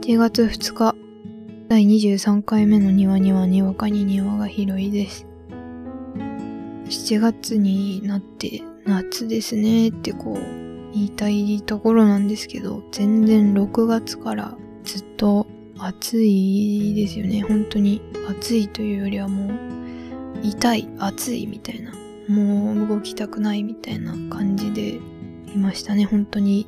7月2日、第23回目の庭にはにわかに庭が広いです。7月になって夏ですねってこう言いたいところなんですけど、全然6月からずっと暑いですよね。本当に暑いというよりはもう痛い、暑いみたいな。もう動きたくないみたいな感じでいましたね。本当に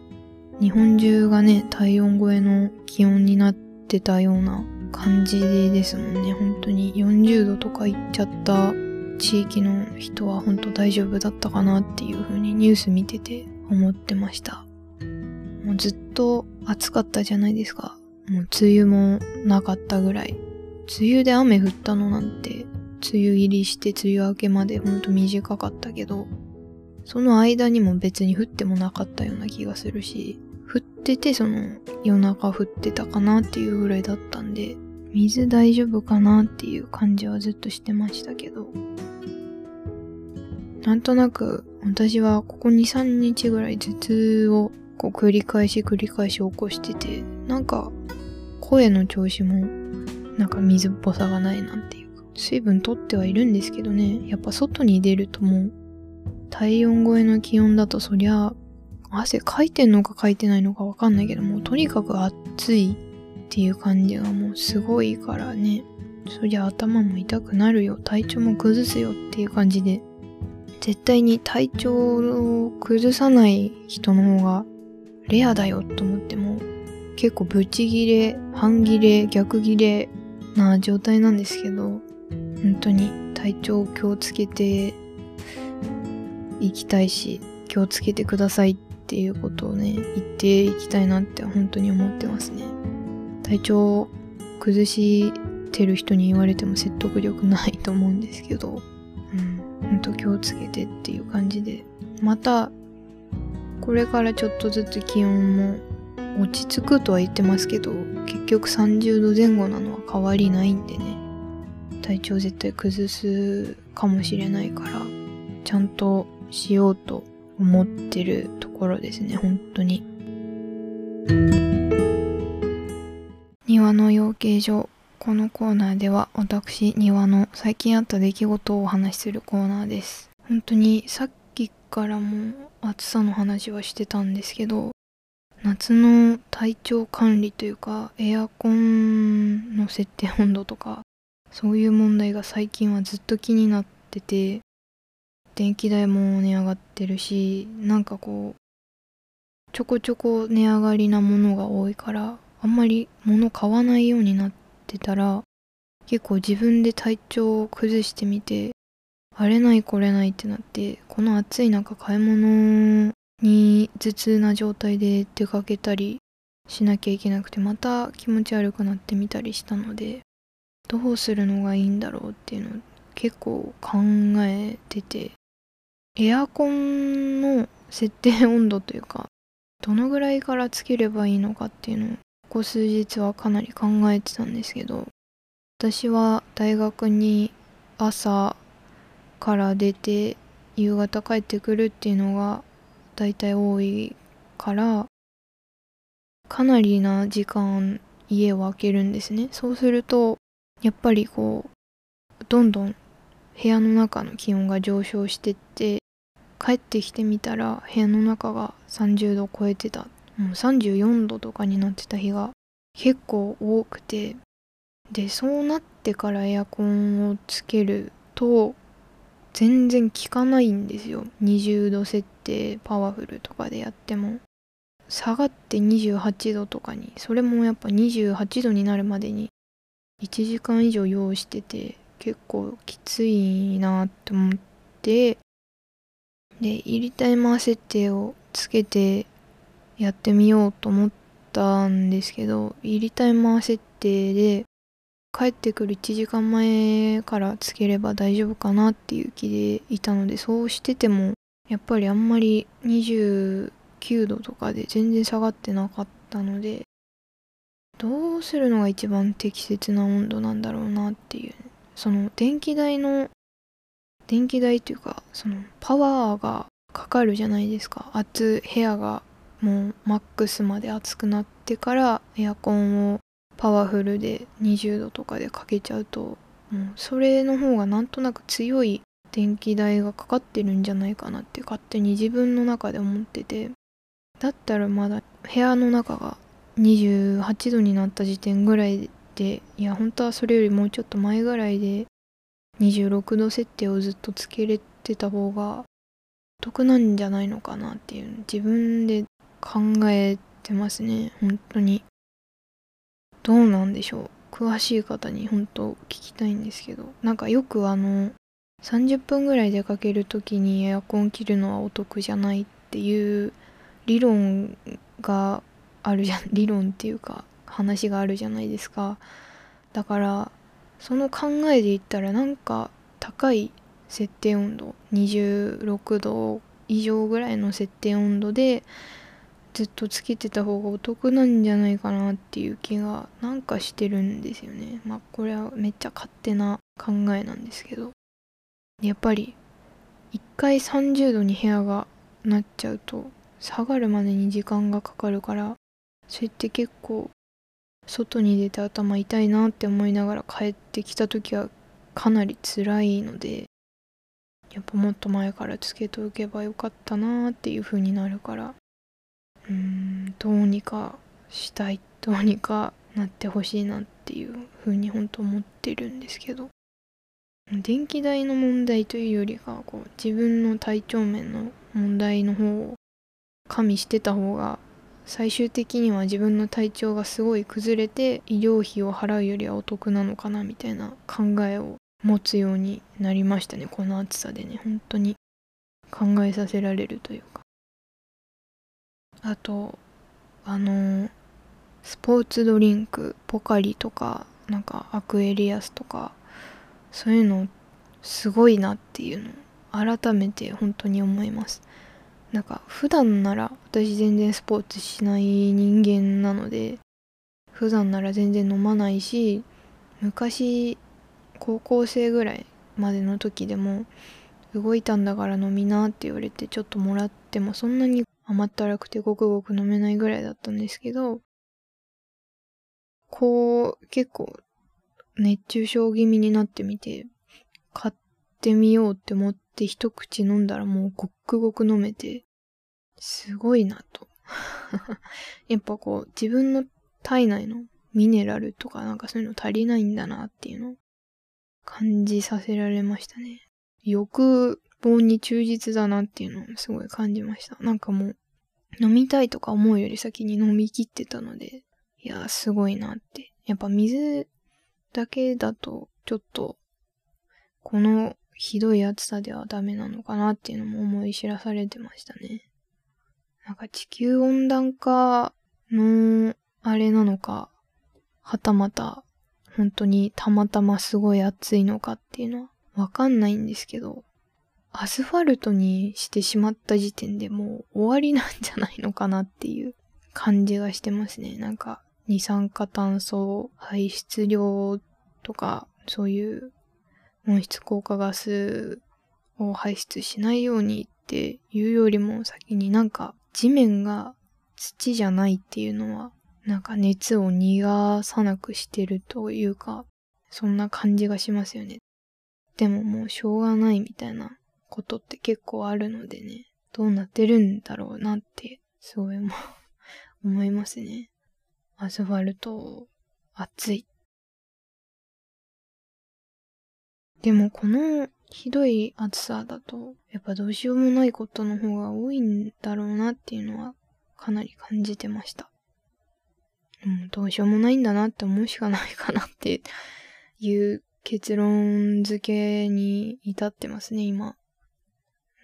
日本中がね、体温超えの気温になってたような感じですもんね。本当に40度とかいっちゃった地域の人は本当大丈夫だったかなっていう風にニュース見てて思ってました。もうずっと暑かったじゃないですか。もう梅雨もなかったぐらい。梅雨で雨降ったのなんて、梅雨入りして梅雨明けまでほんと短かったけど、その間にも別に降ってもなかったような気がするし、降っててその夜中降ってたかなっていうぐらいだったんで、水大丈夫かなっていう感じはずっとしてましたけど、なんとなく私はここ2、3日ぐらい頭痛をこう繰り返し繰り返し起こしてて、なんか声の調子もなんか水っぽさがないなんていうか、水分取ってはいるんですけどね、やっぱ外に出るともう体温超えの気温だとそりゃ汗かいてんのかかいてないのかわかんないけどもうとにかく暑いっていう感じがもうすごいからね。そりゃ頭も痛くなるよ。体調も崩すよっていう感じで。絶対に体調を崩さない人の方がレアだよと思っても結構ブチギレ半ギレ逆ギレな状態なんですけど本当に体調を気をつけていきたいし気をつけてくださいっっていうことをね、言っていきたいなって本当に思ってますね。体調崩してる人に言われても説得力ないと思うんですけど、うん、ほんと気をつけてっていう感じで、また、これからちょっとずつ気温も落ち着くとは言ってますけど、結局30度前後なのは変わりないんでね、体調絶対崩すかもしれないから、ちゃんとしようと思ってるところですね、本当に。庭の養鶏場。このコーナーでは私、庭の最近あった出来事をお話しするコーナーです。本当にさっきからも暑さの話はしてたんですけど、夏の体調管理というか、エアコンの設定温度とか、そういう問題が最近はずっと気になってて、電気代も値上がってるし、なんかこう、ちょこちょこ値上がりなものが多いから、あんまり物買わないようになってたら、結構自分で体調を崩してみて、あれないこれないってなって、この暑い中買い物に頭痛な状態で出かけたりしなきゃいけなくて、また気持ち悪くなってみたりしたので、どうするのがいいんだろうっていうのを結構考えてて、エアコンの設定温度というか、どのぐらいからつければいいのかっていうのを、ここ数日はかなり考えてたんですけど、私は大学に朝から出て夕方帰ってくるっていうのが大体多いから、かなりな時間家を空けるんですね。そうすると、やっぱりこう、どんどん部屋の中の気温が上昇してって帰ってきてみたら部屋の中が30度超えてた。もう34度とかになってた日が結構多くて。でそうなってからエアコンをつけると全然効かないんですよ。20度設定パワフルとかでやっても。下がって28度とかにそれもやっぱ28度になるまでに1時間以上用意してて結構きついなって思ってで入りタイマー設定をつけてやってみようと思ったんですけど入りタイマー設定で帰ってくる1時間前からつければ大丈夫かなっていう気でいたのでそうしててもやっぱりあんまり29度とかで全然下がってなかったのでどうするのが一番適切な温度なんだろうなっていうその電気代の電気代というかそのパワーがかかるじゃないですか。熱部屋がもうマックスまで熱くなっってからエアコンをパワフルで20度とかでかけちゃうともうそれの方がなんとなく強い電気代がかかってるんじゃないかなって勝手に自分の中で思ってて。だったらまだ部屋の中が28度になった時点ぐらいでいや本当はそれよりもうちょっと前ぐらいで26度設定をずっとつけれてた方が得なんじゃないのかなっていう自分で考えてますね。本当に。どうなんでしょう。詳しい方に本当聞きたいんですけど。なんかよくあの30分ぐらい出かける時にエアコン切るのはお得じゃないっていう理論があるじゃん。理論っていうか話があるじゃないですか。だからその考えで言ったらなんか高い設定温度26度以上ぐらいの設定温度でずっとつけてた方がお得なんじゃないかなっていう気がなんかしてるんですよね。まあこれはめっちゃ勝手な考えなんですけど。やっぱり一回30度に部屋がなっちゃうと下がるまでに時間がかかるからそれって結構外に出て頭痛いなって思いながら帰ってきた時はかなり辛いのでやっぱもっと前からつけておけばよかったなっていう風になるからうんどうにかしたいどうにかなってほしいなっていう風に本当思ってるんですけど電気代の問題というよりかこう自分の体調面の問題の方を加味してた方が最終的には自分の体調がすごい崩れて医療費を払うよりはお得なのかなみたいな考えを持つようになりましたねこの暑さでね。本当に考えさせられるというか。あとあのスポーツドリンクポカリとかなんかアクエリアスとかそういうのすごいなっていうのを改めて本当に思います。なんか普段なら私全然スポーツしない人間なので普段なら全然飲まないし昔高校生ぐらいまでの時でも動いたんだから飲みなって言われてちょっともらってもそんなに甘ったるくてごくごく飲めないぐらいだったんですけどこう結構熱中症気味になってみて買ってみようって思って一口飲んだらもうごくごく飲めてすごいなと やっぱこう自分の体内のミネラルとかなんかそういうの足りないんだなっていうのを感じさせられましたね。欲望に忠実だなっていうのをすごい感じました。なんかもう飲みたいとか思うより先に飲み切ってたので、いや、すごいなって。やっぱ水だけだとちょっとこのひどい暑さではダメなのかなっていうのも思い知らされてましたね。なんか地球温暖化のあれなのか、はたまた本当にたまたますごい暑いのかっていうのはわかんないんですけど、アスファルトにしてしまった時点でもう終わりなんじゃないのかなっていう感じがしてますね。なんか二酸化炭素排出量とかそういう温室効果ガスを排出しないようにっていうよりも先になんか地面が土じゃないっていうのはなんか熱を逃がさなくしてるというか、そんな感じがしますよね。でももうしょうがないみたいなことって結構あるのでね、どうなってるんだろうなって、すごいも思いますね。アスファルト、暑い。でもこのひどい暑さだと、やっぱどうしようもないことの方が多いんだろうなっていうのはかなり感じてました。うん、どうしようもないんだなって思うしかないかなっていう結論付けに至ってますね、今。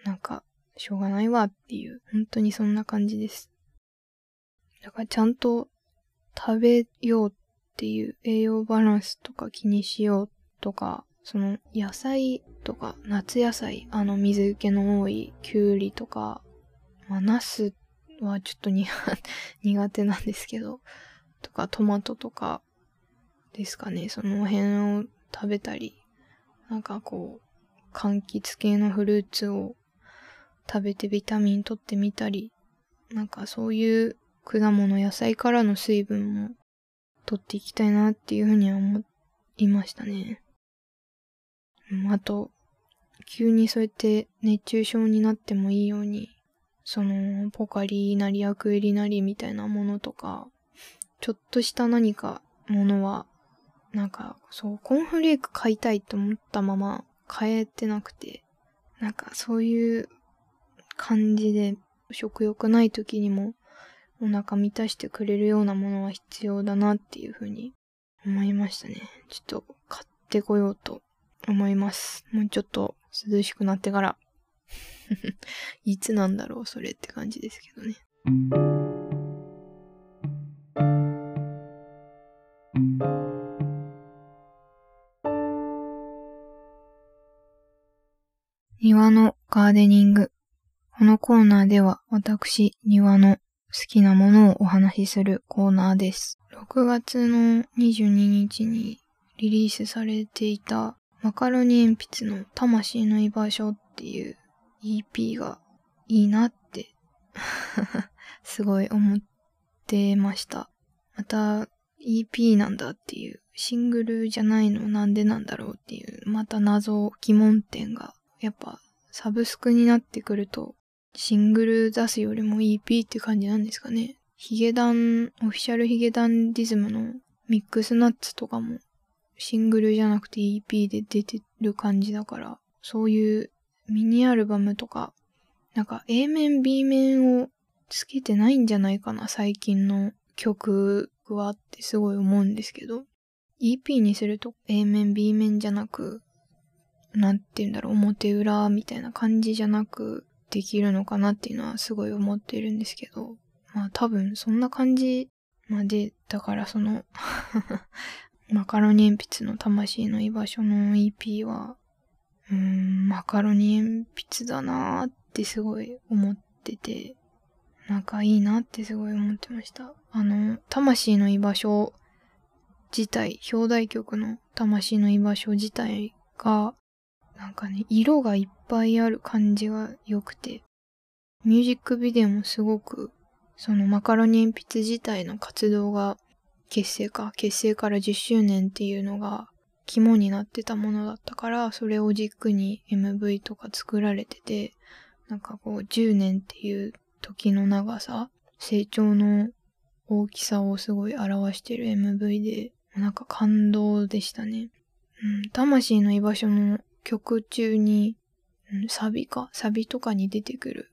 なんか、しょうがないわっていう、本当にそんな感じです。だからちゃんと食べようっていう栄養バランスとか気にしようとか、その野菜とか夏野菜、あの水気の多いきゅうりとか、まあ、ナスはちょっと 苦手なんですけど、とかトマトとかですかね、その辺を食べたり、なんかこう、柑橘系のフルーツを食べてビタミン取ってみたり、なんかそういう果物、野菜からの水分も取っていきたいなっていうふうには思いましたね。あと、急にそうやって熱中症になってもいいように、その、ポカリなりアクエリなりみたいなものとか、ちょっとした何かものは、なんか、そう、コーンフレーク買いたいと思ったまま買えてなくて、なんかそういう感じで食欲ない時にもお腹満たしてくれるようなものは必要だなっていうふうに思いましたね。ちょっと買ってこようと思います。もうちょっと涼しくなってから。いつなんだろう、それって感じですけどね。庭のガーデニング。このコーナーでは私、庭の好きなものをお話しするコーナーです。6月の22日にリリースされていたマカロニ鉛筆の魂の居場所っていう EP がいいなって すごい思ってました。また EP なんだっていうシングルじゃないのなんでなんだろうっていうまた謎疑問点がやっぱサブスクになってくるとシングル出すよりも EP って感じなんですかね。ヒゲダン、オフィシャルヒゲダンディズムのミックスナッツとかもシングルじゃなくて EP で出てる感じだから、そういうミニアルバムとか、なんか A 面 B 面をつけてないんじゃないかな、最近の曲はってすごい思うんですけど、EP にすると A 面 B 面じゃなく、なんて言うんだろう、表裏みたいな感じじゃなく、できるのかなっていうのはすごい思ってるんですけど、まあ多分そんな感じまで、だからその マカロニ鉛筆の魂の居場所の EP は、うーん、マカロニ鉛筆だなーってすごい思ってて、なんかいいなってすごい思ってました。あの、魂の居場所自体、表題曲の魂の居場所自体が、なんかね、色がいっぱいある感じが良くて、ミュージックビデオもすごく、そのマカロニ鉛筆自体の活動が結成か、結成から10周年っていうのが肝になってたものだったから、それを軸に MV とか作られてて、なんかこう10年っていう時の長さ、成長の大きさをすごい表してる MV で、なんか感動でしたね。うん、魂の居場所の曲中に、うん、サビか、サビとかに出てくる、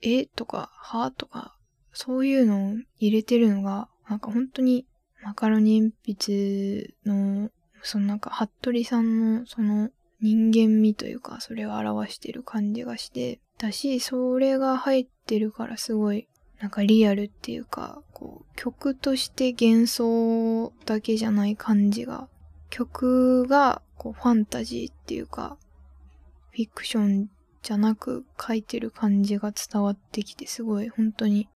え？とか、は？とか、そういうのを入れてるのが、なんか本当にマカロニ鉛筆の、そのなんか、服部さんのその人間味というか、それを表してる感じがして、だし、それが入ってるからすごい、なんかリアルっていうか、こう、曲として幻想だけじゃない感じが、曲がこうファンタジーっていうか、フィクションじゃなく書いてる感じが伝わってきて、すごい本当に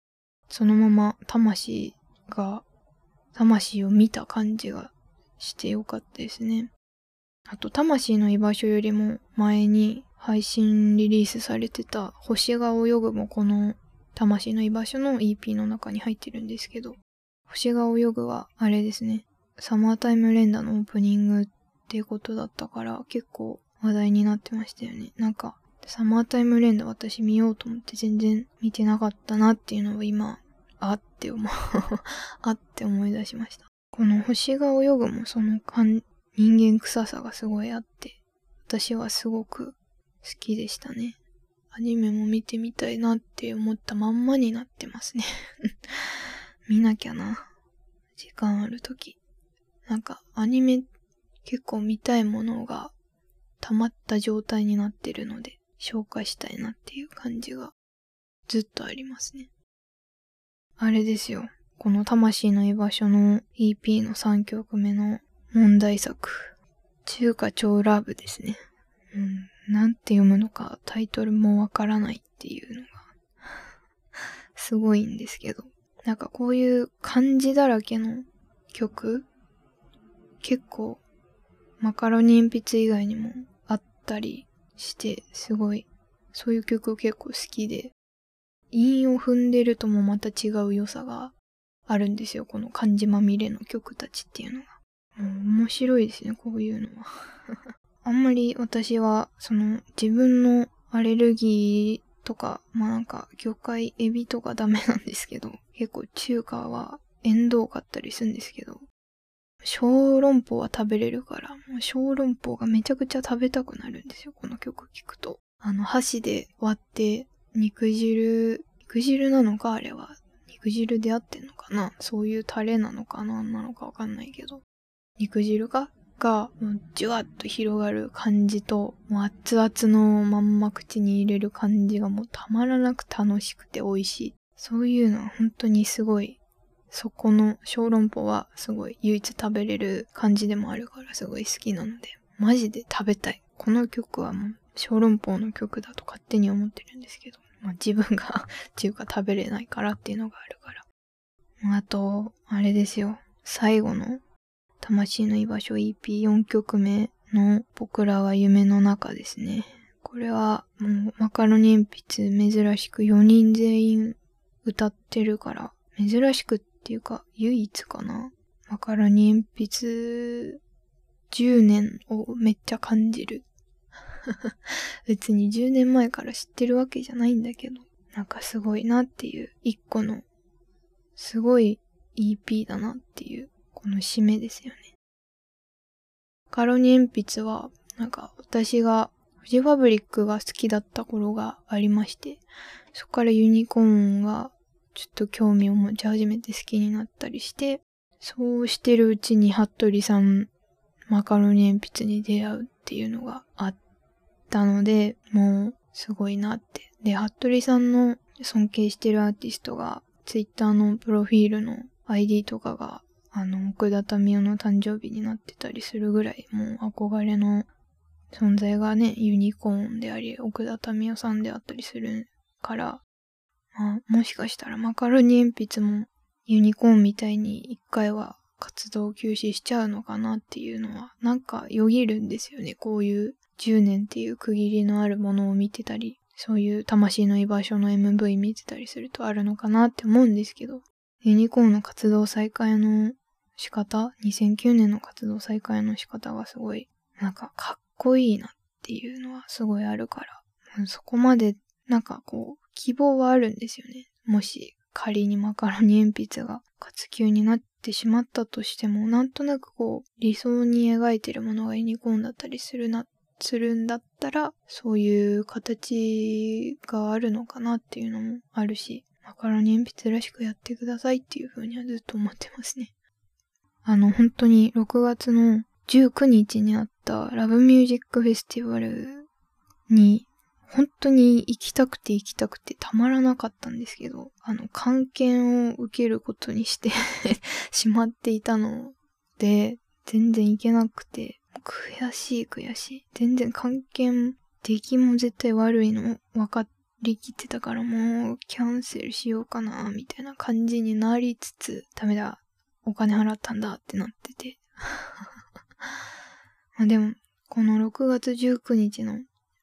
そのまま魂が、魂を見た感じがしてよかったですね。あと、魂の居場所よりも前に配信リリースされてた星が泳ぐもこの魂の居場所の EP の中に入ってるんですけど、星が泳ぐはあれですね。サマータイム連打のオープニングってことだったから結構話題になってましたよね。なんか、サマータイム連打私見ようと思って全然見てなかったなっていうのを今、あって思う あって思い出しました。この星が泳ぐもその人間臭さがすごいあって、私はすごく好きでしたね。アニメも見てみたいなって思ったまんまになってますね 見なきゃな。時間あるとき。なんかアニメ結構見たいものが溜まった状態になってるので、紹介したいなっていう感じがずっとありますね。あれですよ。この魂の居場所の EP の3曲目の問題作。中華超ラブですね。うん。なんて読むのかタイトルもわからないっていうのが すごいんですけど。なんかこういう漢字だらけの曲結構マカロニ鉛筆以外にもあったりして、すごい、そういう曲結構好きで、韻を踏んでるともまた違う良さがあるんですよ。この漢字まみれの曲たちっていうのが。もう面白いですね、こういうのは。あんまり私は、その自分のアレルギーとか、まあなんか魚介、エビとかダメなんですけど、結構中華はエンドウ買ったりするんですけど、小籠包は食べれるから、もう小籠包がめちゃくちゃ食べたくなるんですよ、この曲聴くと。あの、箸で割って、肉汁、肉汁なのかあれは。肉汁で合ってんのかな？そういうタレなのかななのかわかんないけど。肉汁がが、もう、じゅわっと広がる感じと、もう熱々のまんま口に入れる感じがもうたまらなく楽しくて美味しい。そういうのは本当にすごい、そこの小籠包はすごい唯一食べれる感じでもあるからすごい好きなので、マジで食べたい。この曲はもう小籠包の曲だと勝手に思ってるんですけど、まあ自分が 中華食べれないからっていうのがあるから。あと、あれですよ。最後の魂の居場所 EP4 曲目の僕らは夢の中ですね。これはもうマカロニ鉛筆珍しく4人全員歌ってるから、珍しくっていうか唯一かな。マカロニ鉛筆10年をめっちゃ感じる。別に10年前から知ってるわけじゃないんだけど、なんかすごいなっていう一個のすごい EP だなっていうこの締めですよね。カロニ鉛筆は、なんか私がフジファブリックが好きだった頃がありまして、そこからユニコーンがちょっと興味を持ち始めて好きになったりして、そうしてるうちに服部さん、マカロニ鉛筆に出会うっていうのがあってたので、もうすごいなって。で、服部さんの尊敬してるアーティストが、ツイッターのプロフィールの ID とかがあの、奥田民生の誕生日になってたりするぐらい、もう憧れの存在がね、ユニコーンであり、奥田民生さんであったりするから、まあ、もしかしたらマカロニ鉛筆もユニコーンみたいに一回は活動休止しちゃうのかなっていうのは、なんかよぎるんですよね。こういう10年っていう区切りのあるものを見てたり、そういう魂の居場所の MV 見てたりするとあるのかなって思うんですけど、ユニコーンの活動再開の仕方、2009年の活動再開の仕方がすごい、なんかかっこいいなっていうのはすごいあるから、そこまで、なんかこう、希望はあるんですよね。もし仮にマカロニ鉛筆が活休になってしまったとしても、なんとなくこう、理想に描いてるものがユニコーンだったりするなっ、するんだったら、そういう形があるのかなっていうのもあるし、マカロニ鉛筆らしくやってくださいっていう風にはずっと思ってますね。あの、本当に6月の19日にあったラブミュージックフェスティバルに本当に行きたくて行きたくてたまらなかったんですけど、あの、関係を受けることにして しまっていたので、全然行けなくて、悔しい悔しい。全然関係も出来も絶対悪いの分かりきってたからもうキャンセルしようかな、みたいな感じになりつつ、ダメだ、お金払ったんだってなってて。まあでも、この6月19日の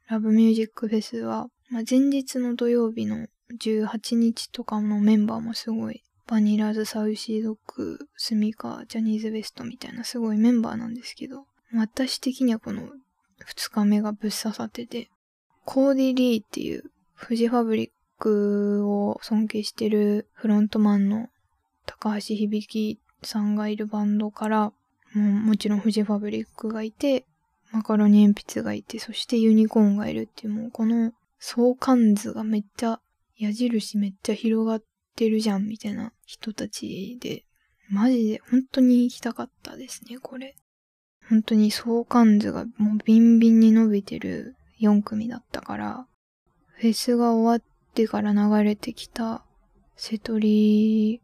ラブミュージックフェスは、まあ、前日の土曜日の18日とかのメンバーもすごい、バニラズ、サウシードッグ、スミカ、ジャニーズ WEST みたいなすごいメンバーなんですけど、私的にはこの2日目がぶっ刺さってて、コーディ・リーっていうフジファブリックを尊敬してるフロントマンの高橋響さんがいるバンドから、ももちろんフジファブリックがいて、マカロニ鉛筆がいて、そしてユニコーンがいるっていう、もうこの相関図がめっちゃ、矢印めっちゃ広がってるじゃん、みたいな人たちで、マジで本当に行きたかったですね、これ。本当に相関図がもうビンビンに伸びてる4組だったから、フェスが終わってから流れてきた瀬戸り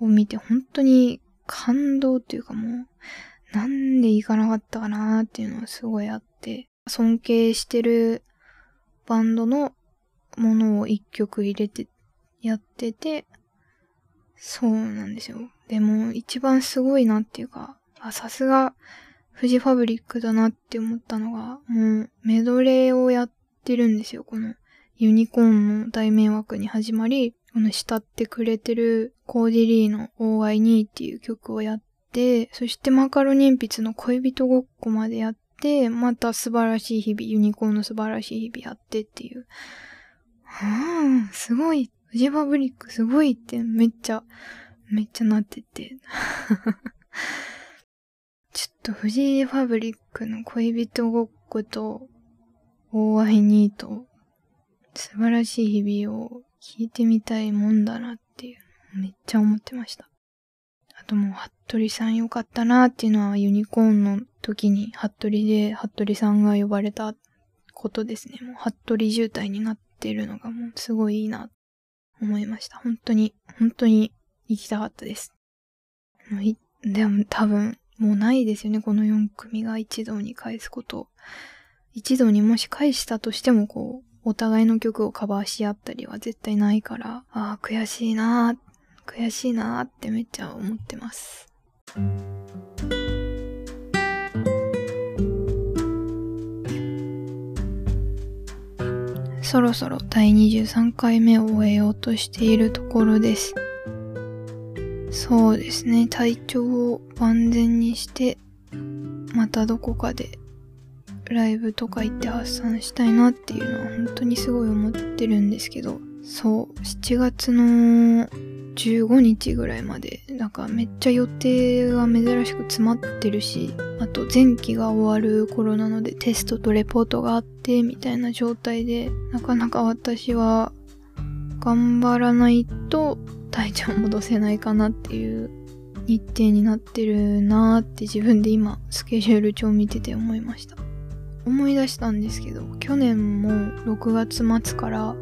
を見て本当に感動っていうかもう、なんで行かなかったかなっていうのはすごいあって、尊敬してるバンドのものを一曲入れてやってて、そうなんですよ。でも一番すごいなっていうか、さすがフジファブリックだなって思ったのが、もうメドレーをやってるんですよ。このユニコーンの大迷惑に始まり、この慕ってくれてるコーディリーの OI2 っていう曲をやって、そしてマカロニ鉛筆の恋人ごっこまでやって、また素晴らしい日々、ユニコーンの素晴らしい日々やってっていう。はぁ、すごい。フジファブリックすごいってめっちゃ、めっちゃなってて。ちょっとフジファブリックの恋人ごっこと OI2 と素晴らしい日々を聞いてみたいもんだなっていう、めっちゃ思ってました。あともう、服部さんよかったなっていうのはユニコーンの時に服部で服部さんが呼ばれたことですね。もう服部渋滞になってるのがもうすごいいいな思いました。本当に、本当に行きたかったです。でも多分、もうないですよね。この4組が一堂に返すこと。一堂にもし返したとしても、こう、お互いの曲をカバーし合ったりは絶対ないから、ああ、悔しいな悔しいなってめっちゃ思ってます。そろそろ第23回目を終えようとしているところです。そうですね、体調を万全にして、またどこかでライブとか行って発散したいなっていうのは本当にすごい思ってるんですけど、そう、7月の15日ぐらいまで、なんかめっちゃ予定が珍しく詰まってるし、あと前期が終わる頃なのでテストとレポートがあってみたいな状態で、なかなか私は頑張らないと体調戻せないかなっていう日程になってるなーって自分で今スケジュール帳見てて思いました。思い出したんですけど去年も6月末から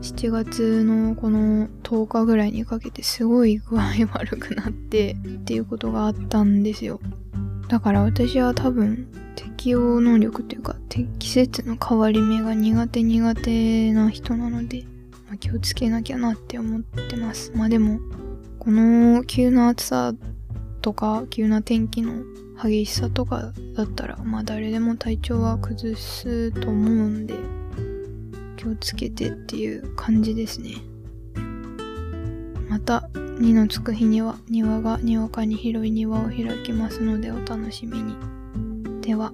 7月のこの10日ぐらいにかけてすごい具合悪くなってっていうことがあったんですよだから私は多分適応能力というか季節の変わり目が苦手苦手な人なので、まあ、気をつけなきゃなって思ってます。まあでもこの急な暑さとか急な天気の激しさとかだったらまあ誰でも体調は崩すと思うんで気をつけてっていう感じですね。また2のつく日には庭がにわかに広い庭を開きますのでお楽しみに。では。